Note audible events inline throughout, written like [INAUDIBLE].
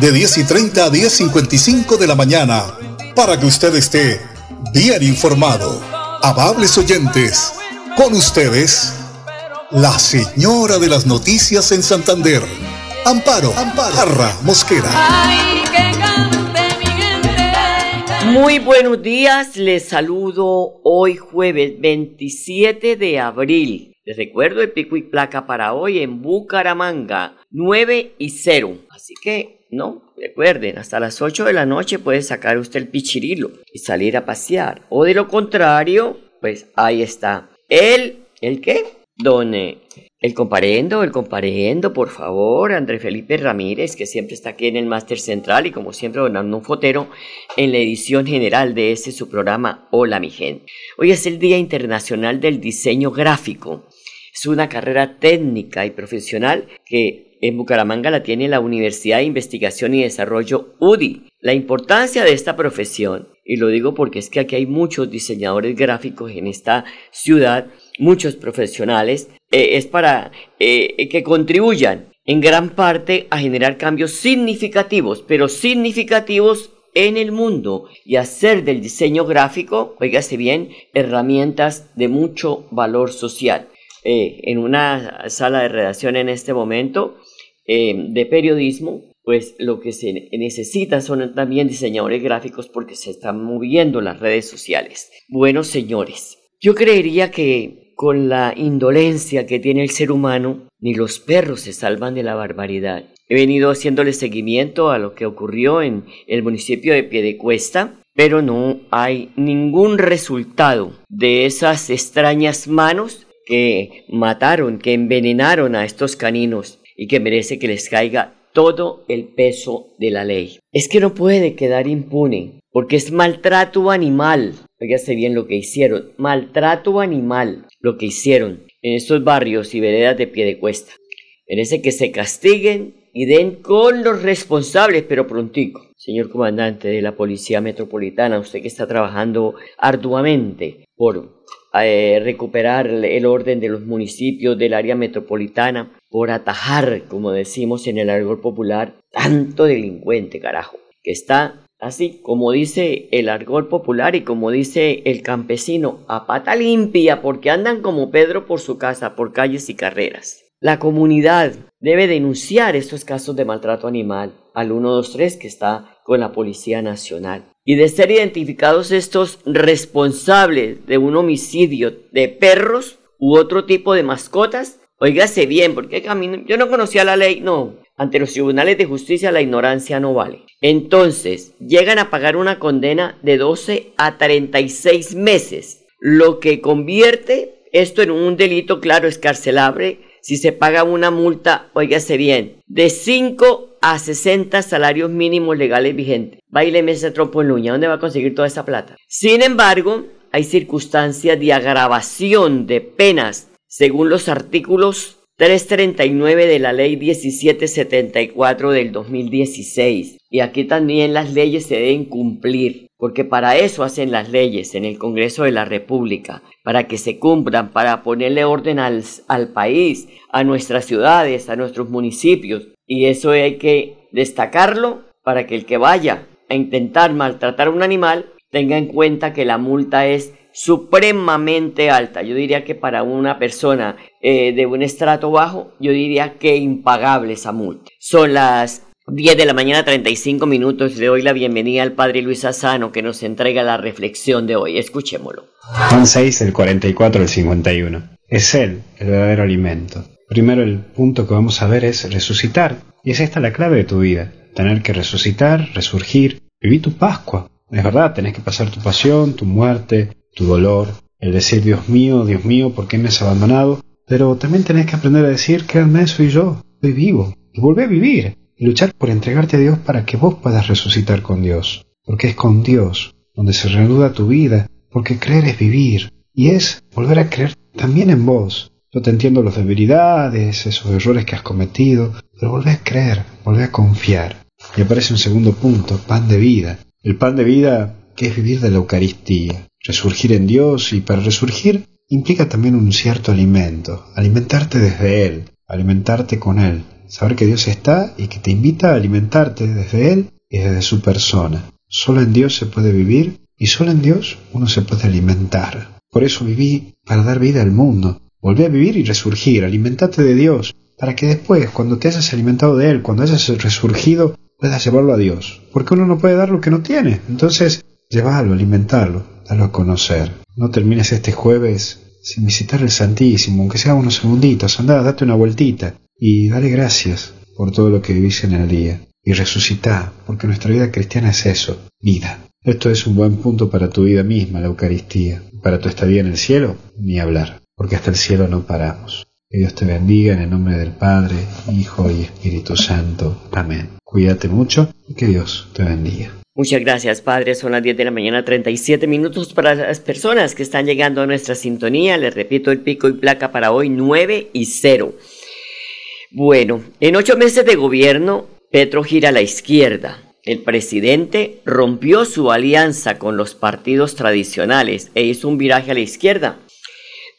de 10 y 30 a 10.55 de la mañana, para que usted esté bien informado. Amables oyentes, con ustedes, la señora de las noticias en Santander, Amparo, Amparo, Arra Mosquera. Muy buenos días, les saludo hoy jueves 27 de abril les recuerdo el pico y placa para hoy en Bucaramanga, 9 y 0. Así que, no, recuerden, hasta las 8 de la noche puede sacar usted el pichirilo y salir a pasear. O de lo contrario, pues ahí está. El, ¿el qué? Don, eh, el comparendo, el comparendo, por favor, André Felipe Ramírez, que siempre está aquí en el Máster Central y como siempre donando un fotero en la edición general de este su programa Hola mi gente. Hoy es el Día Internacional del Diseño Gráfico es una carrera técnica y profesional que en Bucaramanga la tiene la Universidad de Investigación y Desarrollo UDI. La importancia de esta profesión, y lo digo porque es que aquí hay muchos diseñadores gráficos en esta ciudad, muchos profesionales, eh, es para eh, que contribuyan en gran parte a generar cambios significativos, pero significativos en el mundo y hacer del diseño gráfico, oígase bien, herramientas de mucho valor social. Eh, en una sala de redacción en este momento eh, de periodismo, pues lo que se necesita son también diseñadores gráficos porque se están moviendo las redes sociales. Bueno, señores, yo creería que con la indolencia que tiene el ser humano, ni los perros se salvan de la barbaridad. He venido haciéndole seguimiento a lo que ocurrió en el municipio de Piedecuesta, pero no hay ningún resultado de esas extrañas manos que mataron, que envenenaron a estos caninos y que merece que les caiga todo el peso de la ley. Es que no puede quedar impune, porque es maltrato animal. Fíjate bien lo que hicieron, maltrato animal, lo que hicieron en estos barrios y veredas de pie de cuesta. Merece que se castiguen y den con los responsables, pero prontico. Señor comandante de la Policía Metropolitana, usted que está trabajando arduamente por eh, recuperar el orden de los municipios del área metropolitana, por atajar, como decimos en el argot popular, tanto delincuente, carajo, que está así, como dice el argot popular y como dice el campesino, a pata limpia, porque andan como Pedro por su casa, por calles y carreras. La comunidad debe denunciar estos casos de maltrato animal al 123 que está con la Policía Nacional y de ser identificados estos responsables de un homicidio de perros u otro tipo de mascotas, oígase bien, porque yo no conocía la ley, no, ante los tribunales de justicia la ignorancia no vale. Entonces, llegan a pagar una condena de 12 a 36 meses, lo que convierte esto en un delito, claro, escarcelable, si se paga una multa, oígase bien, de 5 a 60 salarios mínimos legales vigentes. Baileme ese trompo en luña, ¿dónde va a conseguir toda esa plata? Sin embargo, hay circunstancias de agravación de penas según los artículos 339 de la ley 1774 del 2016. Y aquí también las leyes se deben cumplir, porque para eso hacen las leyes en el Congreso de la República, para que se cumplan, para ponerle orden al, al país, a nuestras ciudades, a nuestros municipios. Y eso hay que destacarlo para que el que vaya a intentar maltratar a un animal tenga en cuenta que la multa es supremamente alta. Yo diría que para una persona eh, de un estrato bajo, yo diría que impagable esa multa. Son las 10 de la mañana, 35 minutos. Le doy la bienvenida al padre Luis Asano que nos entrega la reflexión de hoy. Escuchémoslo. Juan 6, el 44, el 51. Es Él el verdadero alimento. Primero el punto que vamos a ver es resucitar. Y es esta la clave de tu vida. Tener que resucitar, resurgir, vivir tu Pascua. Es verdad, tenés que pasar tu pasión, tu muerte, tu dolor, el decir Dios mío, Dios mío, ¿por qué me has abandonado? Pero también tenés que aprender a decir, créanme, soy yo, soy vivo, y volver a vivir. y luchar por entregarte a Dios para que vos puedas resucitar con Dios, porque es con Dios donde se reanuda tu vida, porque creer es vivir, y es volver a creer también en vos. Yo te entiendo las debilidades, esos errores que has cometido, pero volvé a creer, volvé a confiar. Y aparece un segundo punto, pan de vida. El pan de vida que es vivir de la Eucaristía, resurgir en Dios y para resurgir implica también un cierto alimento, alimentarte desde Él, alimentarte con Él, saber que Dios está y que te invita a alimentarte desde Él y desde su persona. Solo en Dios se puede vivir y solo en Dios uno se puede alimentar. Por eso viví para dar vida al mundo. Volví a vivir y resurgir, alimentate de Dios, para que después, cuando te hayas alimentado de Él, cuando hayas resurgido, puedas llevarlo a Dios. Porque uno no puede dar lo que no tiene. Entonces, llévalo, alimentarlo, dalo a conocer. No termines este jueves sin visitar el Santísimo, aunque sea unos segunditos, anda, date una vueltita y dale gracias por todo lo que vivís en el día. Y resucita, porque nuestra vida cristiana es eso, vida. Esto es un buen punto para tu vida misma, la Eucaristía. Para tu estadía en el cielo, ni hablar, porque hasta el cielo no paramos. Que Dios te bendiga en el nombre del Padre, Hijo y Espíritu Santo. Amén. Cuídate mucho y que Dios te bendiga. Muchas gracias, Padre. Son las 10 de la mañana, 37 minutos para las personas que están llegando a nuestra sintonía. Les repito el pico y placa para hoy, 9 y 0. Bueno, en ocho meses de gobierno, Petro gira a la izquierda. El presidente rompió su alianza con los partidos tradicionales e hizo un viraje a la izquierda.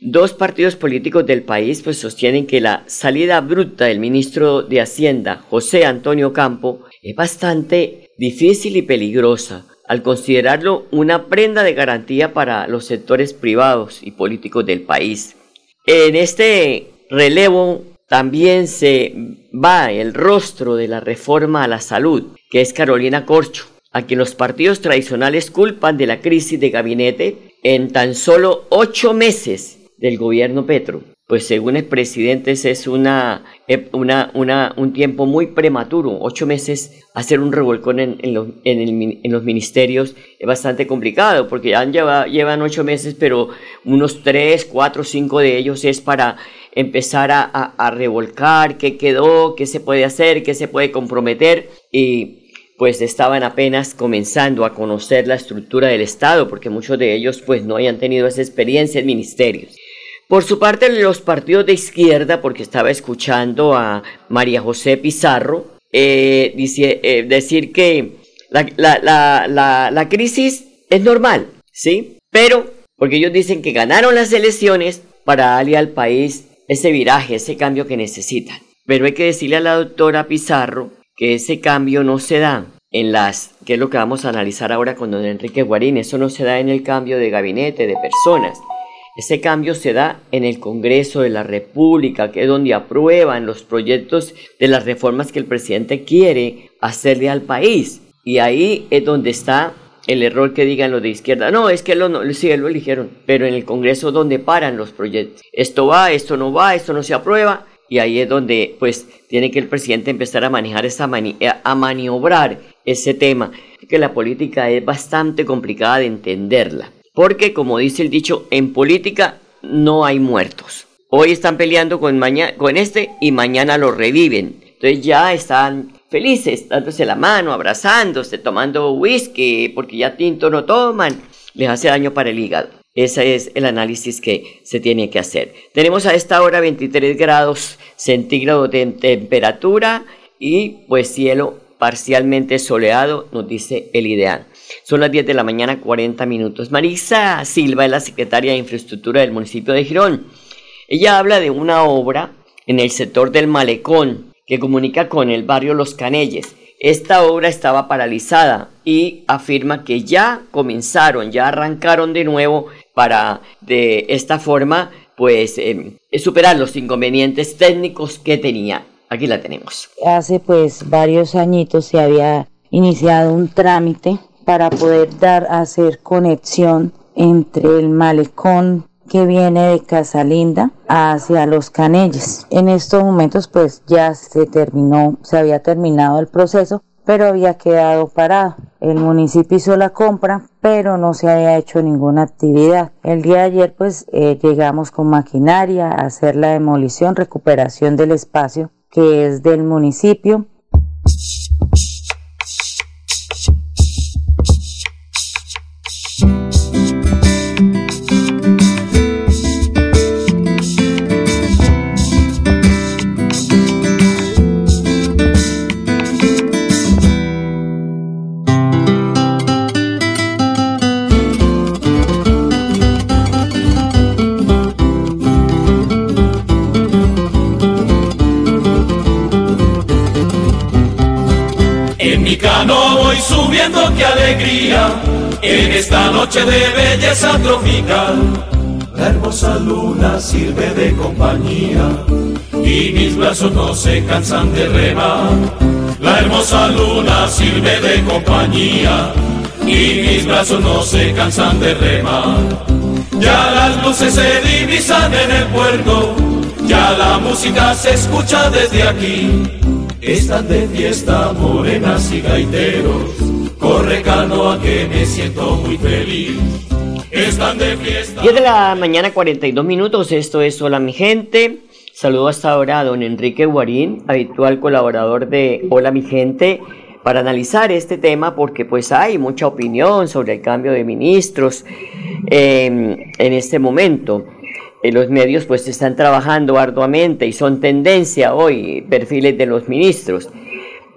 Dos partidos políticos del país pues sostienen que la salida bruta del ministro de Hacienda, José Antonio Campo, es bastante difícil y peligrosa, al considerarlo una prenda de garantía para los sectores privados y políticos del país. En este relevo también se va el rostro de la reforma a la salud, que es Carolina Corcho, a quien los partidos tradicionales culpan de la crisis de gabinete en tan solo ocho meses del gobierno Petro pues según el presidente es una, una, una, un tiempo muy prematuro. Ocho meses hacer un revolcón en, en, los, en, los ministerios es bastante complicado porque ya lleva, llevan ocho meses, pero unos tres, cuatro, cinco de ellos es para empezar a, a, revolcar qué quedó, qué se puede hacer, qué se puede comprometer y pues estaban apenas comenzando a conocer la estructura del Estado porque muchos de ellos pues no hayan tenido esa experiencia en ministerios. Por su parte, los partidos de izquierda, porque estaba escuchando a María José Pizarro eh, dice, eh, decir que la, crisis es normal, ¿sí? Pero, porque ellos dicen que ganaron las elecciones para darle al país ese viraje, ese cambio que necesitan. Pero hay que decirle a la doctora Pizarro que ese cambio no se da en las, que es lo que vamos a analizar ahora con don Enrique Guarín, eso no se da en el cambio de gabinete, de personas, ese cambio se da en el Congreso de la República, que es donde aprueban los proyectos de las reformas que el presidente quiere hacerle al país. Y ahí es donde está el error que digan los de izquierda. No, es que lo, no, sí, lo eligieron, pero en el Congreso donde paran los proyectos. Esto va, esto no va, esto no se aprueba. Y ahí es donde pues tiene que el presidente empezar a manejar esa a maniobrar ese tema, que la política es bastante complicada de entenderla. Porque, como dice el dicho, en política no hay muertos. Hoy están peleando con, con este y mañana lo reviven. Entonces ya están felices, dándose la mano, abrazándose, tomando whisky, porque ya tinto no toman. Les hace daño para el hígado. Ese es el análisis que se tiene que hacer. Tenemos a esta hora 23 grados centígrados de temperatura y pues cielo parcialmente soleado, nos dice el ideal. Son las 10 de la mañana, 40 minutos. Marisa Silva es la secretaria de Infraestructura del municipio de Girón. Ella habla de una obra en el sector del Malecón que comunica con el barrio Los Canelles. Esta obra estaba paralizada y afirma que ya comenzaron, ya arrancaron de nuevo para de esta forma pues em, superar los inconvenientes técnicos que tenía. Aquí la tenemos. Hace pues varios añitos se había iniciado un trámite para poder dar hacer conexión entre el malecón que viene de Casalinda hacia los Canelles. En estos momentos pues ya se terminó, se había terminado el proceso, pero había quedado parado. El municipio hizo la compra, pero no se había hecho ninguna actividad. El día de ayer pues eh, llegamos con maquinaria a hacer la demolición, recuperación del espacio que es del municipio noche de belleza tropical. La hermosa luna sirve de compañía y mis brazos no se cansan de remar. La hermosa luna sirve de compañía y mis brazos no se cansan de remar. Ya las luces se divisan en el puerto, ya la música se escucha desde aquí. Están de fiesta morenas y gaiteros, corre canoa que me siento muy feliz. Están de fiesta. 10 de la mañana 42 minutos, esto es Hola mi gente. Saludo hasta ahora a don Enrique Guarín, habitual colaborador de Hola mi gente para analizar este tema porque pues hay mucha opinión sobre el cambio de ministros em, en este momento. Eh, los medios pues están trabajando arduamente y son tendencia hoy perfiles de los ministros.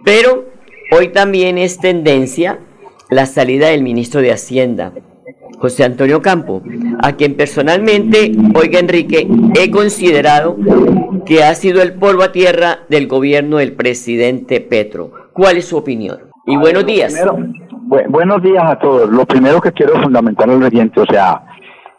Pero hoy también es tendencia la salida del ministro de Hacienda, José Antonio Campo, a quien personalmente, oiga Enrique, he considerado que ha sido el polvo a tierra del gobierno del presidente Petro. ¿Cuál es su opinión? Y buenos días. buenos días a todos. Lo primero que quiero fundamentar es lo siguiente, o sea,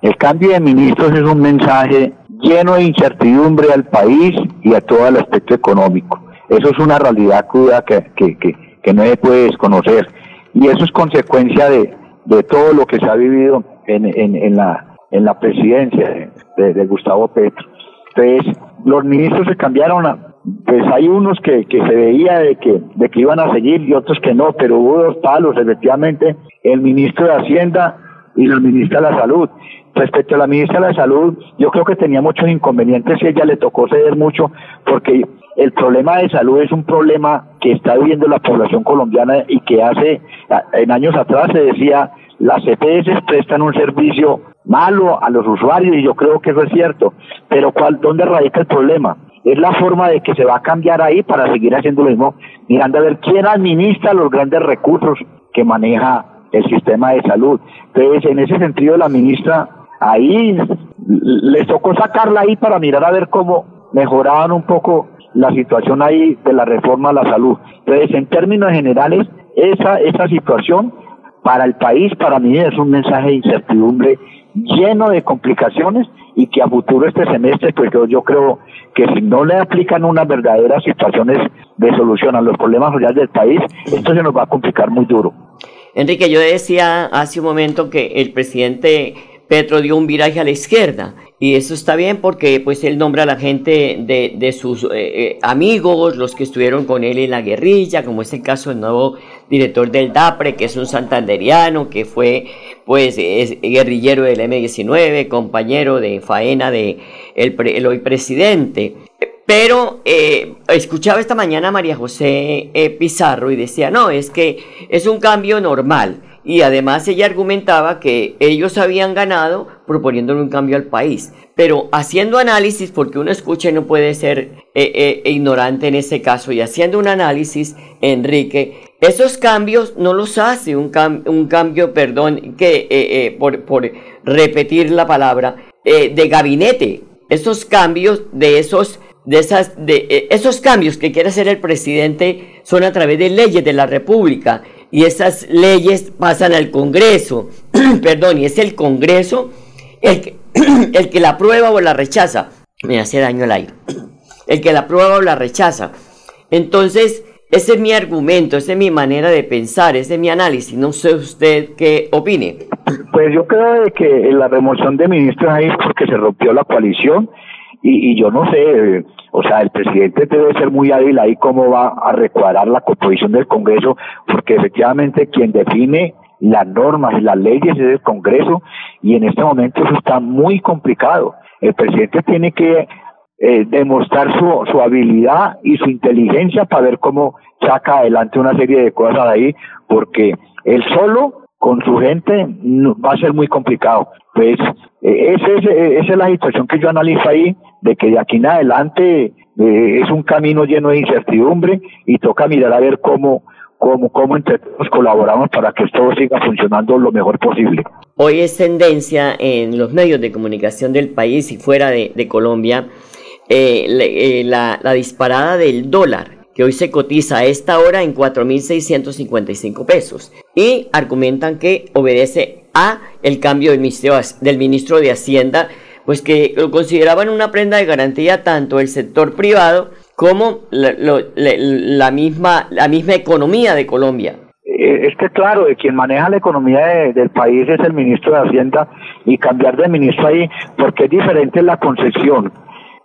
el cambio de ministros es un mensaje lleno de incertidumbre al país y a todo el aspecto económico. Eso es una realidad cruda que, que, que, no se puede desconocer. Y eso es consecuencia de, de todo lo que se ha vivido en, en, en la, en la presidencia de, de Gustavo Petro. Entonces, los ministros se cambiaron pues hay unos que, que se veía de que, de que iban a seguir y otros que no, pero hubo dos palos, efectivamente, el ministro de Hacienda y la ministra de la Salud. Respecto a la ministra de la Salud, yo creo que tenía muchos inconvenientes y ella le tocó ceder mucho porque el problema de salud es un problema que está viviendo la población colombiana y que hace, en años atrás se decía, las EPS prestan un servicio malo a los usuarios y yo creo que eso es cierto, pero ¿cuál, ¿dónde radica el problema? es la forma de que se va a cambiar ahí para seguir haciendo lo mismo, mirando a ver quién administra los grandes recursos que maneja el sistema de salud. Entonces, en ese sentido, la ministra ahí les tocó sacarla ahí para mirar a ver cómo mejoraban un poco la situación ahí de la reforma a la salud. Entonces, en términos generales, esa, esa situación para el país, para mí, es un mensaje de incertidumbre lleno de complicaciones y que a futuro este semestre, pues yo, creo que si no le aplican unas verdaderas situaciones de solución a los problemas sociales del país, esto se nos va a complicar muy duro. Enrique, yo decía hace un momento que el presidente Petro dio un viraje a la izquierda y eso está bien porque pues él nombra a la gente de, de sus eh, eh, amigos, los que estuvieron con él en la guerrilla, como es el caso del nuevo director del DAPRE, que es un santanderiano, que fue pues es guerrillero del M19, compañero de faena de el, hoy presidente. Pero eh, escuchaba esta mañana a María José Pizarro y decía, no, es que es un cambio normal y además ella argumentaba que ellos habían ganado proponiéndole un cambio al país. Pero haciendo análisis, porque uno escucha y no puede ser eh, eh, ignorante en ese caso, y haciendo un análisis, Enrique, esos cambios no los hace un, un cambio, perdón, que eh, por, por, repetir la palabra, de gabinete. Esos cambios de esos de esas de esos cambios que quiere hacer el presidente son a través de leyes de la República y esas leyes pasan al Congreso, [CLEARS THROAT] perdón, y es el Congreso el que, [CLEARS THROAT] el que la aprueba o la rechaza. Me hace daño el aire. [CLEARS THROAT] El que la aprueba o la rechaza. Entonces, ese es mi argumento, esa es mi manera de pensar, ese es mi análisis. No sé usted qué opine. Pues yo creo que la remoción de ministros ahí es porque se rompió la coalición y, y yo no sé, o sea, el presidente debe ser muy hábil ahí cómo va a recuadrar la composición del Congreso, porque efectivamente quien define las normas y las leyes es el Congreso y en este momento eso está muy complicado. El presidente tiene que eh, demostrar su, su habilidad y su inteligencia para ver cómo saca adelante una serie de cosas ahí, porque él solo con su gente va a ser muy complicado. Pues eh, esa, es, esa es la situación que yo analizo ahí de que de aquí en adelante eh, es un camino lleno de incertidumbre y toca mirar a ver cómo, cómo, cómo entre todos colaboramos para que esto siga funcionando lo mejor posible. Hoy es tendencia en los medios de comunicación del país y fuera de, Colombia eh, eh, la, la disparada del dólar que hoy se cotiza a esta hora en 4.655 pesos y argumentan que obedece a el cambio del ministro, del ministro de Hacienda, pues que lo consideraban una prenda de garantía tanto el sector privado como la, misma, la misma economía de Colombia. Eh, es que claro, quien maneja la economía del país es el ministro de Hacienda y cambiar de ministro ahí, porque es diferente la concepción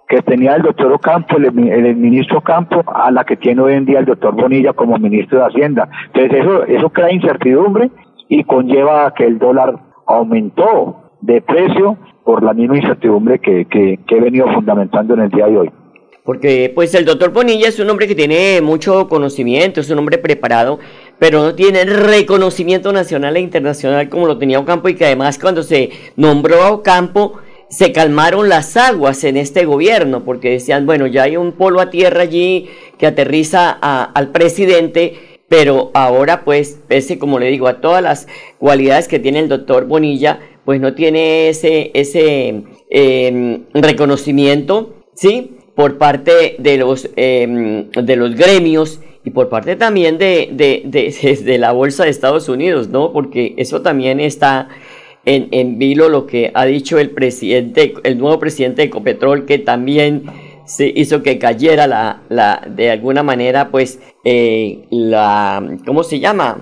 que tenía el doctor Ocampo, el, ministro Campo, a la que tiene hoy en día el doctor Bonilla como ministro de Hacienda. Entonces eso, eso crea incertidumbre y conlleva que el dólar aumentó de precio por la misma incertidumbre que, que, que he venido fundamentando en el día de hoy. Porque pues el doctor Bonilla es un hombre que tiene mucho conocimiento, es un hombre preparado, pero no tiene reconocimiento nacional e internacional como lo tenía Ocampo y que además cuando se nombró a Ocampo se calmaron las aguas en este gobierno, porque decían, bueno, ya hay un polo a tierra allí que aterriza al presidente, pero ahora pues, pese como le digo, a todas las cualidades que tiene el doctor Bonilla, pues no tiene ese, ese em, reconocimiento, ¿sí? Por parte de los, em, de los gremios y por parte también de, de, de, [LAUGHS] de la Bolsa de Estados Unidos, ¿no? Porque eso también está en, en vilo lo que ha dicho el presidente, el nuevo presidente de Ecopetrol, que también se hizo que cayera la, la de alguna manera, pues, eh, la, ¿cómo se llama?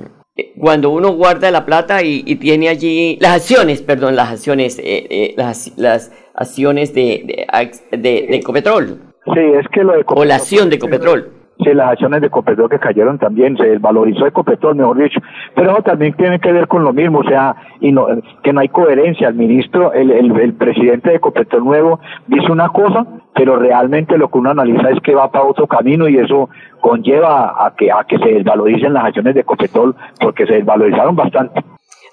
Cuando uno guarda la plata y, y tiene allí las acciones, perdón, las acciones, eh, eh, las, las acciones de, de, de, Ecopetrol. Sí, es que lo de Ecopetrol, O la acción de Ecopetrol sí, las acciones de Ecopetrol que cayeron también, se valorizó Ecopetrol, mejor dicho, pero eso también tiene que ver con lo mismo, o sea, y no, que no hay coherencia, el ministro, el, el, presidente de Ecopetrol nuevo dice una cosa, pero realmente lo que uno analiza es que va para otro camino y eso conlleva a que, a que se desvaloricen las acciones de Ecopetrol porque se desvalorizaron bastante.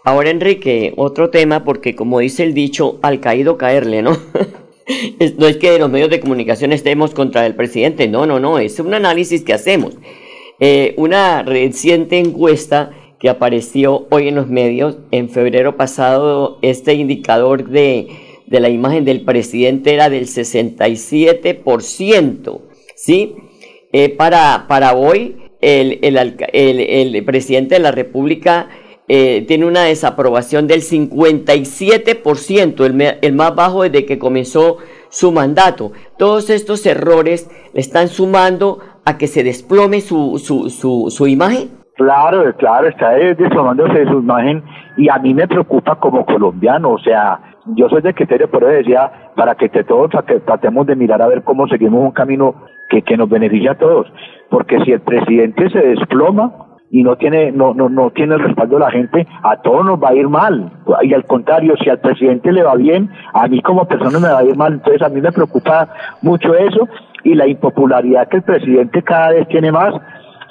Ahora, Enrique, otro tema, porque como dice el dicho, al caído caerle, ¿no? [LAUGHS] [LAUGHS] no es que los medios de comunicación estemos contra el presidente, no, no, no, es un análisis que hacemos. Eh, una reciente encuesta que apareció hoy en los medios, en febrero pasado, este indicador de, de la imagen del presidente era del 67%, ¿sí? Eh, para, para hoy, el, el, presidente de la República eh, tiene una desaprobación del 57%, el, el más bajo desde que comenzó su mandato. Todos estos errores le están sumando a que se desplome su, su, su, su imagen. Claro, claro, está desplomándose su imagen y a mí me preocupa como colombiano, o sea, yo soy de criterio, pero decía, para que todos tratemos de mirar a ver cómo seguimos un camino que, que nos beneficia a todos, porque si el presidente se desploma, y no tiene no, no, no tiene el respaldo de la gente, a todos nos va a ir mal. Y al contrario, si al presidente le va bien, a mí como persona me va a ir mal. Entonces a mí me preocupa mucho eso y la impopularidad que el presidente cada vez tiene más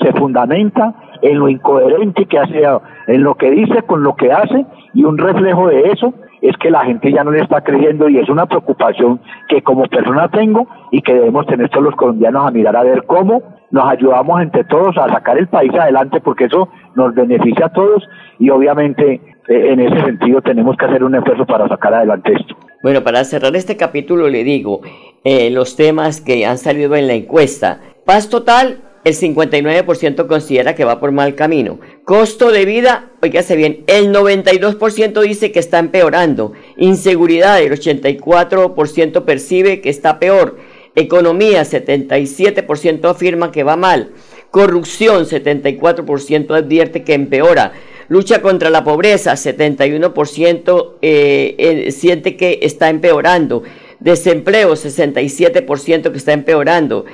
se fundamenta en lo incoherente que hace, en lo que dice con lo que hace y un reflejo de eso es que la gente ya no le está creyendo y es una preocupación que como persona tengo y que debemos tener todos los colombianos a mirar a ver cómo nos ayudamos entre todos a sacar el país adelante porque eso nos beneficia a todos y obviamente eh, en ese sentido tenemos que hacer un esfuerzo para sacar adelante esto. Bueno, para cerrar este capítulo le digo eh, los temas que han salido en la encuesta. Paz total, el 59% considera que va por mal camino. Costo de vida, oígase bien, el 92% dice que está empeorando. Inseguridad, el 84% percibe que está peor. Economía, 77% afirma que va mal. Corrupción, 74% advierte que empeora. Lucha contra la pobreza, 71% eh, siente que está empeorando. Desempleo, 67% que está empeorando.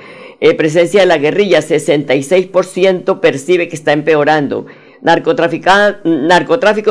Eh, presencia de la guerrilla, 66% percibe que está empeorando. Narcotráfico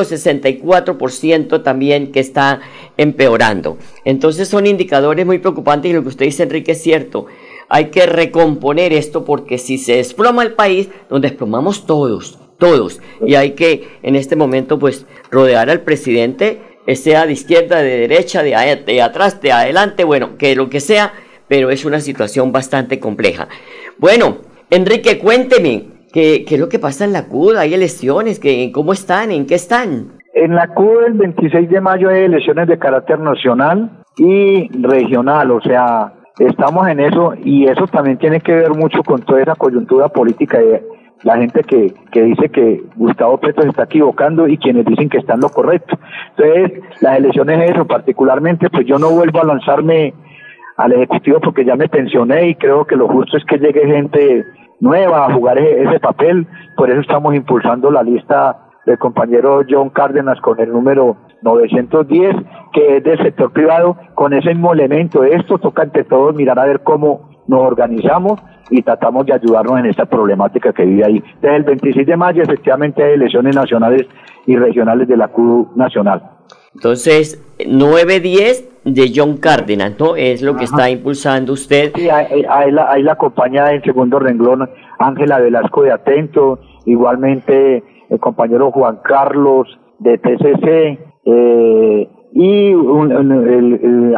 64% también que está empeorando. Entonces son indicadores muy preocupantes y lo que usted dice Enrique es cierto. Hay que recomponer esto porque si se desploma el país, nos desplomamos todos, todos. Y hay que en este momento pues rodear al presidente, sea de izquierda, de derecha, de, de atrás, de adelante, bueno, que lo que sea, pero es una situación bastante compleja. Bueno, Enrique, cuénteme, ¿Qué, es lo que pasa en la CUD? ¿Hay elecciones? ¿Qué, ¿Cómo están? ¿En qué están? En la CUD el 26 de mayo hay elecciones de carácter nacional y regional, o sea, estamos en eso y eso también tiene que ver mucho con toda esa coyuntura política de la gente que, que dice que Gustavo Petro se está equivocando y quienes dicen que está en lo correcto. Entonces, las elecciones eso, particularmente, pues yo no vuelvo a lanzarme al Ejecutivo porque ya me pensioné y creo que lo justo es que llegue gente nueva a jugar ese, papel, por eso estamos impulsando la lista del compañero John Cárdenas con el número 910, que es del sector privado, con ese mismo elemento. Esto toca ante todo mirar a ver cómo nos organizamos y tratamos de ayudarnos en esta problemática que vive ahí. Desde el 26 de mayo efectivamente hay elecciones nacionales y regionales de la CUD nacional. Entonces, 910 de John Cárdenas, ¿no? Es lo que está impulsando usted. Sí, ahí, la, ahí la acompaña en segundo renglón Ángela Velasco de Atento, igualmente el compañero Juan Carlos de TCC eh, y el,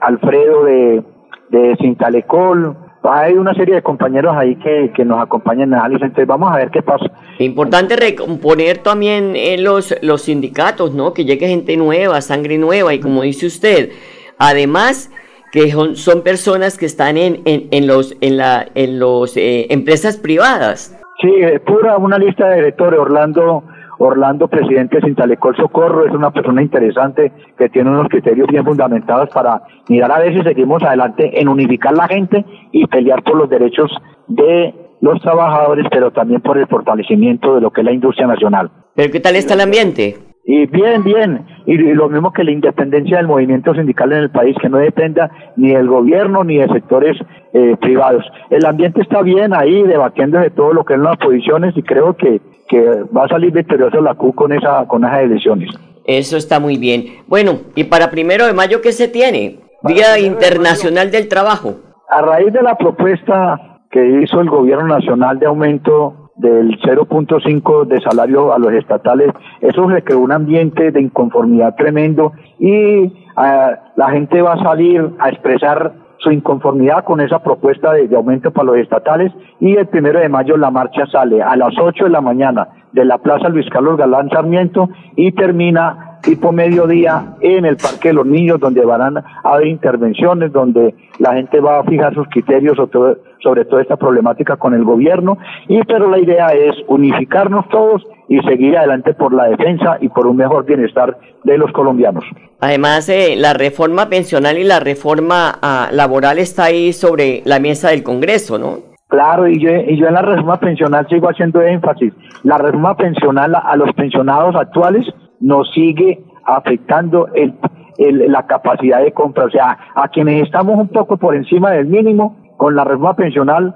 Alfredo de, de Cintalecol, hay una serie de compañeros ahí que, que nos acompañan en análisis, entonces vamos a ver qué pasa. Importante recomponer también en los, los sindicatos, ¿no? Que llegue gente nueva, sangre nueva, y como dice usted, además que son, son personas que están en, en, en los en la en los eh, empresas privadas. Sí, pura una lista de directores, Orlando Orlando, presidente de Sintalecol Socorro, es una persona interesante que tiene unos criterios bien fundamentados para mirar a ver si seguimos adelante en unificar la gente y pelear por los derechos de los trabajadores, pero también por el fortalecimiento de lo que es la industria nacional. ¿Pero qué tal está el ambiente? Y bien, bien. Y lo mismo que la independencia del movimiento sindical en el país, que no dependa ni del gobierno ni de sectores eh, privados. El ambiente está bien ahí, debatiendo de todo lo que es las posiciones y creo que que va a salir victorioso la CU con, esa, con esas elecciones. Eso está muy bien. Bueno, y para primero de mayo, ¿qué se tiene? Día Internacional del Trabajo. A raíz de la propuesta que hizo el gobierno nacional de aumento del 0.5 de salario a los estatales, eso se un ambiente de inconformidad tremendo y ah, la gente va a salir a expresar su inconformidad con esa propuesta de, aumento para los estatales y el primero de mayo la marcha sale a las 8 de la mañana de la Plaza Luis Carlos Galán Sarmiento y termina tipo mediodía en el Parque de los Niños donde van a haber intervenciones, donde la gente va a fijar sus criterios sobre, sobre toda esta problemática con el gobierno y pero la idea es unificarnos todos y seguir adelante por la defensa y por un mejor bienestar de los colombianos. Además, eh, la reforma pensional y la reforma ah, laboral está ahí sobre la mesa del Congreso, ¿no? Claro, y yo, y yo en la reforma pensional sigo haciendo énfasis. La reforma pensional a, los pensionados actuales nos sigue afectando el, la capacidad de compra. O sea, a quienes estamos un poco por encima del mínimo, con la reforma pensional,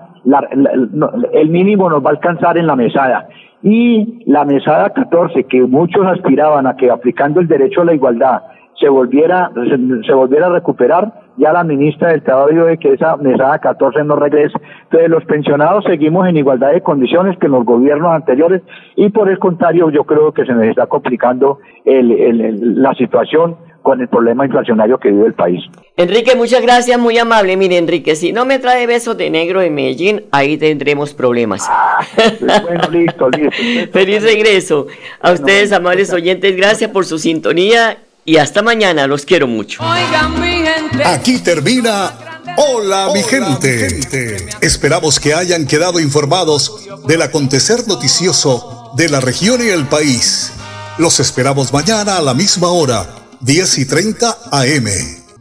el mínimo nos va a alcanzar en la mesada y la mesada 14, que muchos aspiraban a que aplicando el derecho a la igualdad se volviera, se, volviera a recuperar, ya la ministra del Trabajo dijo que esa mesada 14 no regrese. Entonces los pensionados seguimos en igualdad de condiciones que en los gobiernos anteriores y por el contrario yo creo que se nos está complicando el, la situación con el problema inflacionario que vive el país. Enrique, muchas gracias, muy amable. Mire, Enrique, si no me trae besos de negro de Medellín, ahí tendremos problemas. Ah, bueno, [LAUGHS] listo, listo. Feliz regreso. A ustedes, amables oyentes, gracias por su sintonía y hasta mañana. Los quiero mucho. Aquí termina Hola, mi, gente. mi gente. Esperamos que hayan quedado informados del acontecer noticioso de la región y el país. Los esperamos mañana a la misma hora 10 y 30 AM.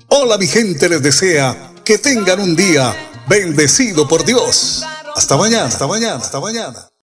Hola mi gente les desea que tengan un día bendecido por Dios. Hasta mañana, hasta mañana, hasta mañana.